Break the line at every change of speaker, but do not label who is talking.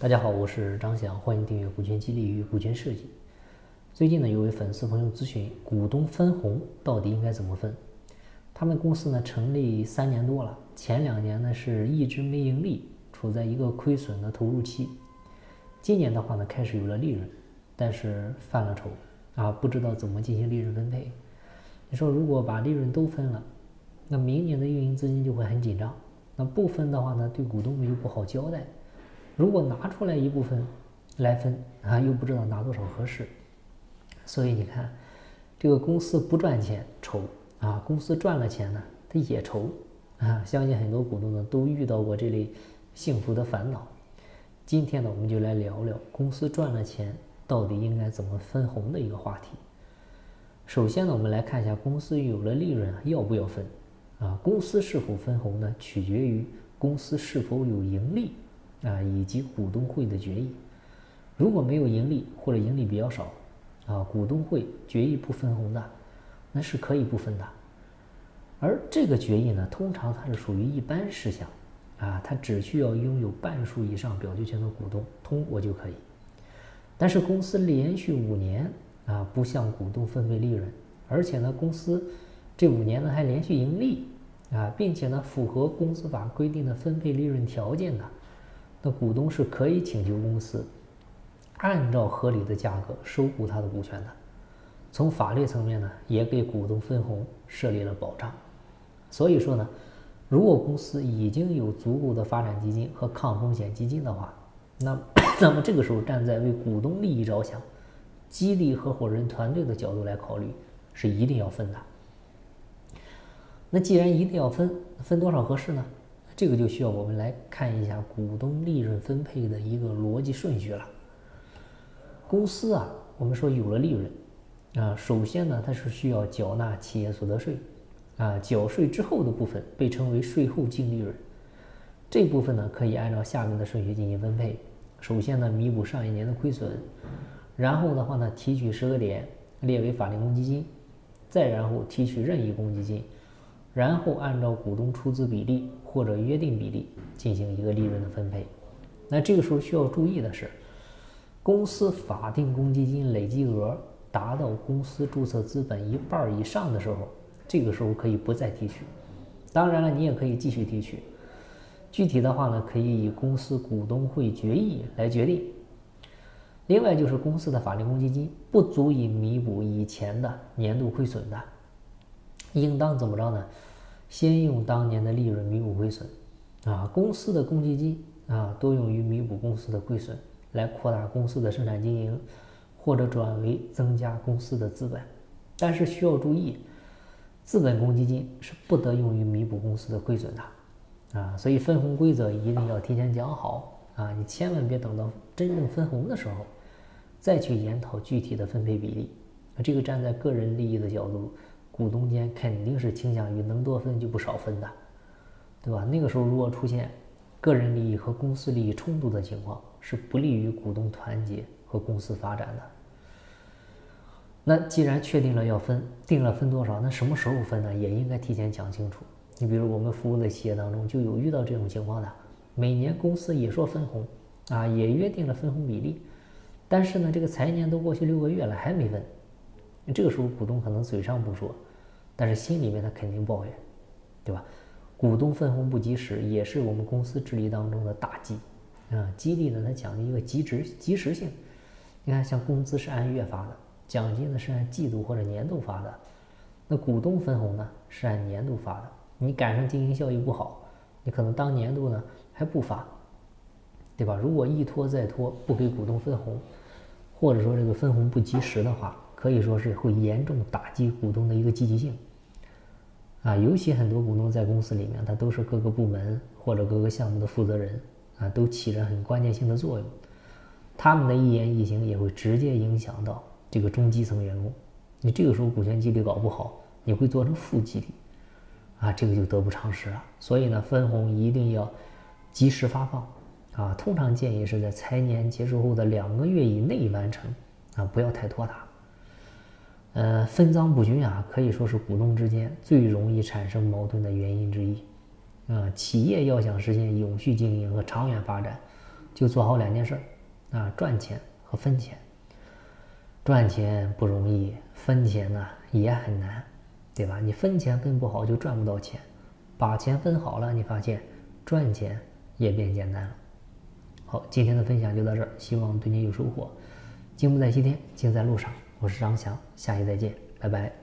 大家好，我是张翔，欢迎订阅《股权激励与股权设计》。最近呢，有位粉丝朋友咨询，股东分红到底应该怎么分？他们公司呢成立三年多了，前两年呢是一直没盈利，处在一个亏损的投入期。今年的话呢，开始有了利润，但是犯了愁啊，不知道怎么进行利润分配。你说如果把利润都分了，那明年的运营资金就会很紧张。那不分的话呢，对股东们又不好交代。如果拿出来一部分来分啊，又不知道拿多少合适，所以你看，这个公司不赚钱愁啊，公司赚了钱呢，它也愁啊。相信很多股东呢都遇到过这类幸福的烦恼。今天呢，我们就来聊聊公司赚了钱到底应该怎么分红的一个话题。首先呢，我们来看一下公司有了利润要不要分啊？公司是否分红呢，取决于公司是否有盈利。啊，以及股东会的决议，如果没有盈利或者盈利比较少，啊，股东会决议不分红的，那是可以不分的。而这个决议呢，通常它是属于一般事项，啊，它只需要拥有半数以上表决权的股东通过就可以。但是公司连续五年啊不向股东分配利润，而且呢，公司这五年呢还连续盈利，啊，并且呢符合公司法规定的分配利润条件的。那股东是可以请求公司按照合理的价格收购他的股权的。从法律层面呢，也给股东分红设立了保障。所以说呢，如果公司已经有足够的发展基金和抗风险基金的话，那 那么这个时候站在为股东利益着想、激励合伙人团队的角度来考虑，是一定要分的。那既然一定要分，分多少合适呢？这个就需要我们来看一下股东利润分配的一个逻辑顺序了。公司啊，我们说有了利润啊，首先呢，它是需要缴纳企业所得税啊，缴税之后的部分被称为税后净利润。这部分呢，可以按照下面的顺序进行分配。首先呢，弥补上一年的亏损，然后的话呢，提取十个点列为法定公积金，再然后提取任意公积金。然后按照股东出资比例或者约定比例进行一个利润的分配。那这个时候需要注意的是，公司法定公积金累计额达到公司注册资本一半以上的时候，这个时候可以不再提取。当然了，你也可以继续提取。具体的话呢，可以以公司股东会决议来决定。另外就是公司的法定公积金不足以弥补以前的年度亏损的，应当怎么着呢？先用当年的利润弥补亏损，啊，公司的公积金啊，多用于弥补公司的亏损，来扩大公司的生产经营，或者转为增加公司的资本。但是需要注意，资本公积金是不得用于弥补公司的亏损的，啊，所以分红规则一定要提前讲好啊，你千万别等到真正分红的时候，再去研讨具体的分配比例。啊，这个站在个人利益的角度。股东间肯定是倾向于能多分就不少分的，对吧？那个时候如果出现个人利益和公司利益冲突的情况，是不利于股东团结和公司发展的。那既然确定了要分，定了分多少，那什么时候分呢？也应该提前讲清楚。你比如我们服务的企业当中就有遇到这种情况的，每年公司也说分红啊，也约定了分红比例，但是呢，这个财年都过去六个月了还没分，这个时候股东可能嘴上不说。但是心里面他肯定抱怨，对吧？股东分红不及时，也是我们公司治理当中的大忌啊。激励呢，它讲究一个及时及时性。你看，像工资是按月发的，奖金呢是按季度或者年度发的，那股东分红呢是按年度发的。你赶上经营效益不好，你可能当年度呢还不发，对吧？如果一拖再拖，不给股东分红，或者说这个分红不及时的话，可以说是会严重打击股东的一个积极性。啊，尤其很多股东在公司里面，他都是各个部门或者各个项目的负责人，啊，都起着很关键性的作用。他们的一言一行也会直接影响到这个中基层员工。你这个时候股权激励搞不好，你会做成负激励，啊，这个就得不偿失了。所以呢，分红一定要及时发放，啊，通常建议是在财年结束后的两个月以内完成，啊，不要太拖沓。呃，分赃不均啊，可以说是股东之间最容易产生矛盾的原因之一。啊，企业要想实现永续经营和长远发展，就做好两件事儿啊，赚钱和分钱。赚钱不容易，分钱呢也很难，对吧？你分钱分不好就赚不到钱，把钱分好了，你发现赚钱也变简单了。好，今天的分享就到这儿，希望对你有收获。进步在西天，尽在路上。我是张翔，下期再见，拜拜。